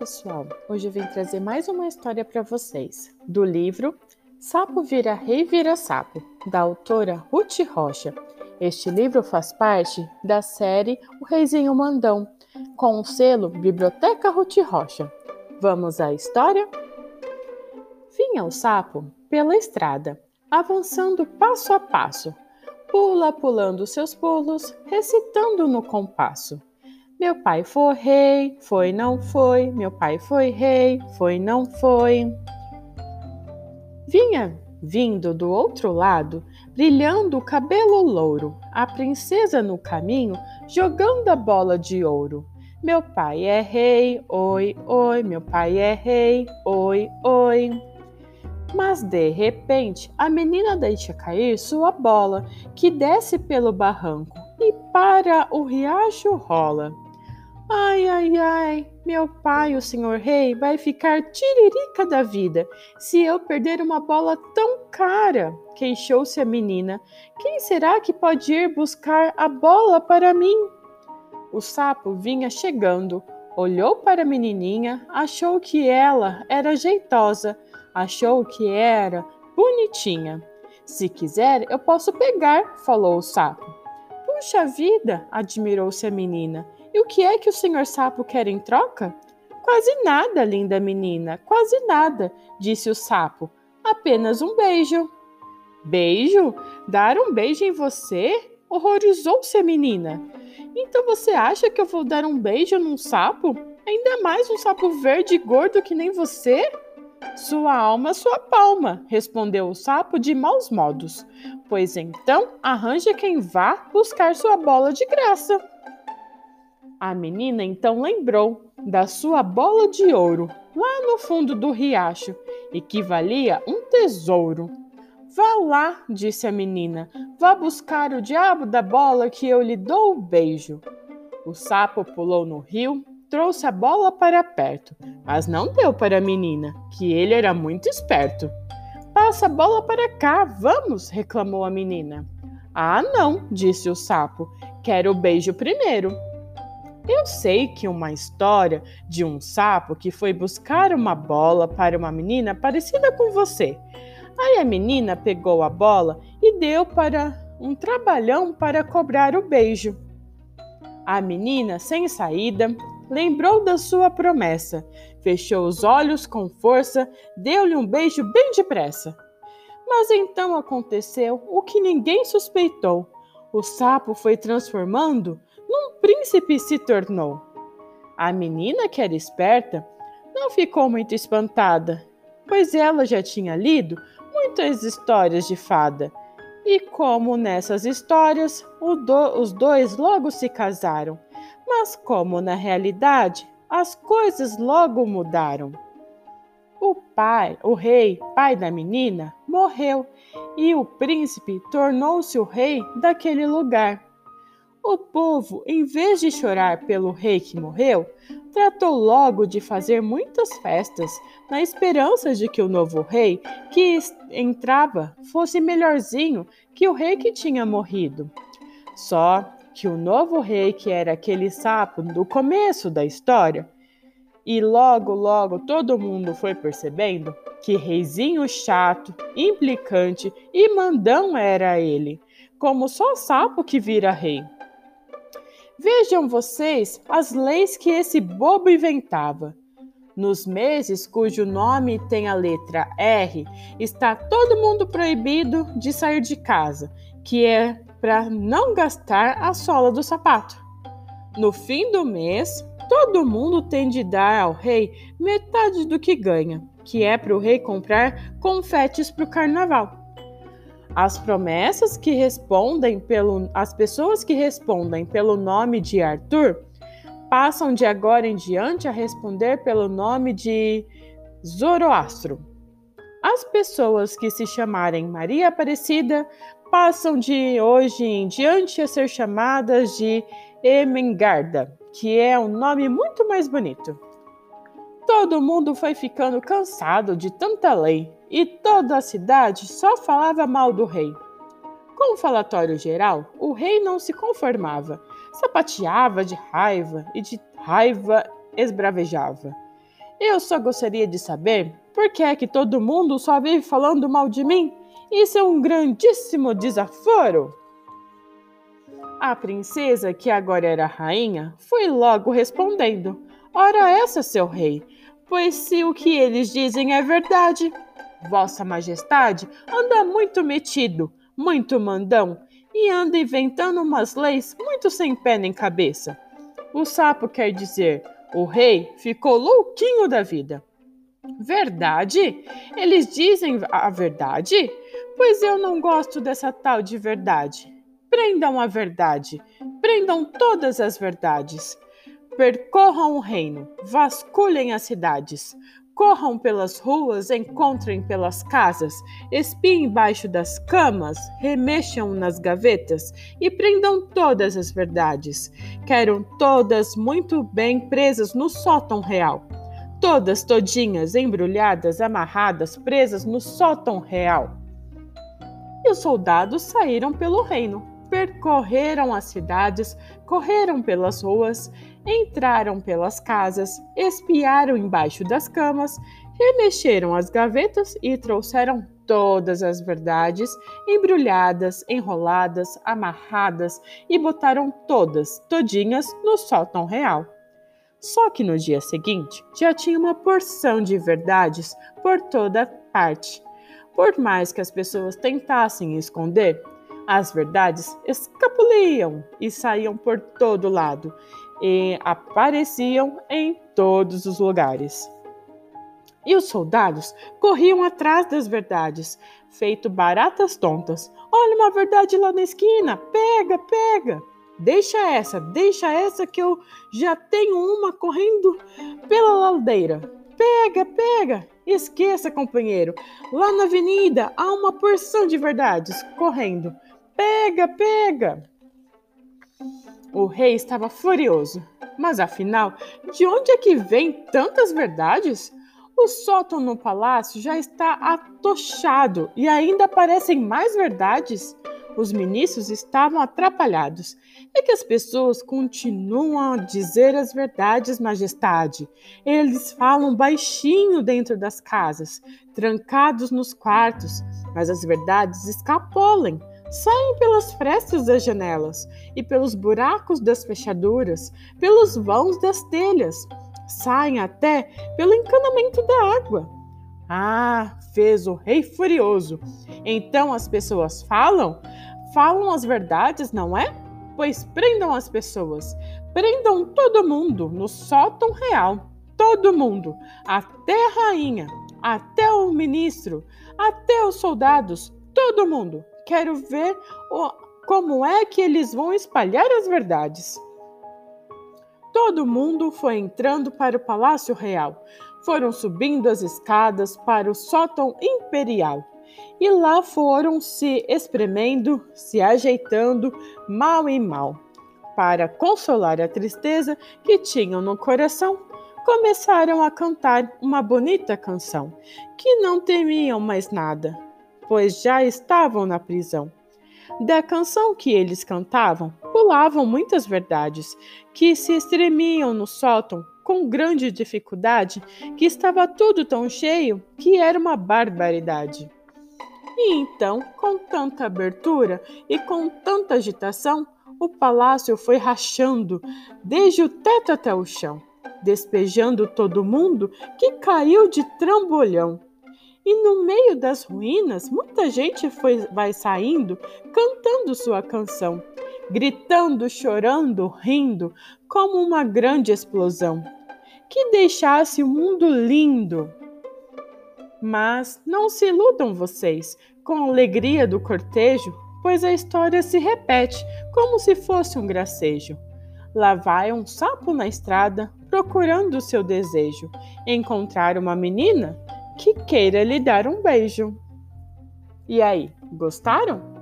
pessoal! Hoje eu vim trazer mais uma história para vocês, do livro Sapo Vira Rei Vira Sapo, da autora Ruth Rocha. Este livro faz parte da série O Reizinho Mandão, com o selo Biblioteca Ruth Rocha. Vamos à história? Vinha o sapo pela estrada, avançando passo a passo, pula pulando seus pulos, recitando no compasso. Meu pai foi rei, foi, não foi. Meu pai foi rei, foi, não foi. Vinha vindo do outro lado, brilhando o cabelo louro, a princesa no caminho, jogando a bola de ouro. Meu pai é rei, oi, oi, meu pai é rei, oi, oi. Mas de repente a menina deixa cair sua bola, que desce pelo barranco e para o riacho rola. Ai, ai, ai, meu pai, o senhor rei, vai ficar tiririca da vida se eu perder uma bola tão cara, queixou-se a menina. Quem será que pode ir buscar a bola para mim? O sapo vinha chegando, olhou para a menininha, achou que ela era jeitosa, achou que era bonitinha. Se quiser, eu posso pegar, falou o sapo. Puxa vida, admirou-se a menina. E o que é que o senhor sapo quer em troca? Quase nada, linda menina, quase nada, disse o sapo. Apenas um beijo. Beijo? Dar um beijo em você? Horrorizou-se a menina. Então você acha que eu vou dar um beijo num sapo? Ainda mais um sapo verde e gordo que nem você? Sua alma, sua palma, respondeu o sapo de maus modos. Pois então arranje quem vá buscar sua bola de graça. A menina então lembrou da sua bola de ouro lá no fundo do riacho e que valia um tesouro. Vá lá, disse a menina, vá buscar o diabo da bola que eu lhe dou o beijo. O sapo pulou no rio, trouxe a bola para perto, mas não deu para a menina, que ele era muito esperto. Passa a bola para cá, vamos, reclamou a menina. Ah, não, disse o sapo, quero o beijo primeiro. Eu sei que uma história de um sapo que foi buscar uma bola para uma menina parecida com você. Aí a menina pegou a bola e deu para um trabalhão para cobrar o beijo. A menina, sem saída, lembrou da sua promessa, fechou os olhos com força, deu-lhe um beijo bem depressa. Mas então aconteceu o que ninguém suspeitou. O sapo foi transformando num príncipe se tornou. A menina, que era esperta, não ficou muito espantada, pois ela já tinha lido muitas histórias de fada. E como nessas histórias do, os dois logo se casaram, mas como na realidade as coisas logo mudaram. O pai, o rei, pai da menina, morreu e o príncipe tornou-se o rei daquele lugar. O povo, em vez de chorar pelo rei que morreu, tratou logo de fazer muitas festas, na esperança de que o novo rei que entrava fosse melhorzinho que o rei que tinha morrido. Só que o novo rei, que era aquele sapo do começo da história, e logo, logo todo mundo foi percebendo que reizinho chato, implicante e mandão era ele, como só sapo que vira rei. Vejam vocês as leis que esse bobo inventava. Nos meses cujo nome tem a letra R, está todo mundo proibido de sair de casa, que é para não gastar a sola do sapato. No fim do mês, todo mundo tem de dar ao rei metade do que ganha, que é para o rei comprar confetes para o carnaval. As promessas que respondem pelo as pessoas que respondem pelo nome de Arthur passam de agora em diante a responder pelo nome de Zoroastro. As pessoas que se chamarem Maria Aparecida passam de hoje em diante a ser chamadas de Emengarda, que é um nome muito mais bonito. Todo mundo foi ficando cansado de tanta lei e toda a cidade só falava mal do rei. Com o falatório geral, o rei não se conformava, sapateava de raiva e de raiva esbravejava. Eu só gostaria de saber por que é que todo mundo só vive falando mal de mim. Isso é um grandíssimo desaforo. A princesa, que agora era rainha, foi logo respondendo: Ora, essa, seu rei, pois se o que eles dizem é verdade, Vossa Majestade anda muito metido, muito mandão e anda inventando umas leis muito sem pé nem cabeça. O sapo quer dizer: o rei ficou louquinho da vida. Verdade? Eles dizem a verdade? Pois eu não gosto dessa tal de verdade. Prendam a verdade, prendam todas as verdades. Percorram o reino, vasculhem as cidades, corram pelas ruas, encontrem pelas casas, espiem embaixo das camas, remexam nas gavetas e prendam todas as verdades. Quero todas muito bem presas no sótão real. Todas todinhas, embrulhadas, amarradas, presas no sótão real. Os soldados saíram pelo reino percorreram as cidades, correram pelas ruas, entraram pelas casas, espiaram embaixo das camas, remexeram as gavetas e trouxeram todas as verdades embrulhadas, enroladas, amarradas e botaram todas, todinhas, no sótão real. Só que no dia seguinte já tinha uma porção de verdades por toda parte. Por mais que as pessoas tentassem esconder, as verdades escapuliam e saíam por todo lado e apareciam em todos os lugares. E os soldados corriam atrás das verdades, feito baratas tontas. Olha uma verdade lá na esquina, pega, pega. Deixa essa, deixa essa que eu já tenho uma correndo pela ladeira. Pega, pega. Esqueça, companheiro. Lá na avenida há uma porção de verdades correndo. Pega, pega! O rei estava furioso. Mas afinal, de onde é que vêm tantas verdades? O sótão no palácio já está atochado e ainda aparecem mais verdades. Os ministros estavam atrapalhados. É que as pessoas continuam a dizer as verdades, majestade. Eles falam baixinho dentro das casas, trancados nos quartos, mas as verdades escapulam saem pelas frestas das janelas e pelos buracos das fechaduras, pelos vãos das telhas, saem até pelo encanamento da água. Ah, fez o rei furioso. Então as pessoas falam? Falam as verdades, não é? Pois prendam as pessoas, prendam todo mundo no sótão real, todo mundo, até a rainha, até o ministro, até os soldados, todo mundo. Quero ver o, como é que eles vão espalhar as verdades. Todo mundo foi entrando para o Palácio Real. Foram subindo as escadas para o sótão imperial. E lá foram se espremendo, se ajeitando, mal e mal. Para consolar a tristeza que tinham no coração, começaram a cantar uma bonita canção, que não temiam mais nada, pois já estavam na prisão. Da canção que eles cantavam, pulavam muitas verdades, que se estremiam no sótão com grande dificuldade, que estava tudo tão cheio que era uma barbaridade. E então, com tanta abertura e com tanta agitação, o palácio foi rachando, desde o teto até o chão, despejando todo mundo que caiu de trambolhão. E no meio das ruínas, muita gente foi, vai saindo cantando sua canção, gritando, chorando, rindo, como uma grande explosão que deixasse o mundo lindo. Mas não se iludam vocês com alegria do cortejo, pois a história se repete como se fosse um gracejo. Lá vai um sapo na estrada procurando o seu desejo, encontrar uma menina que queira lhe dar um beijo. E aí, gostaram?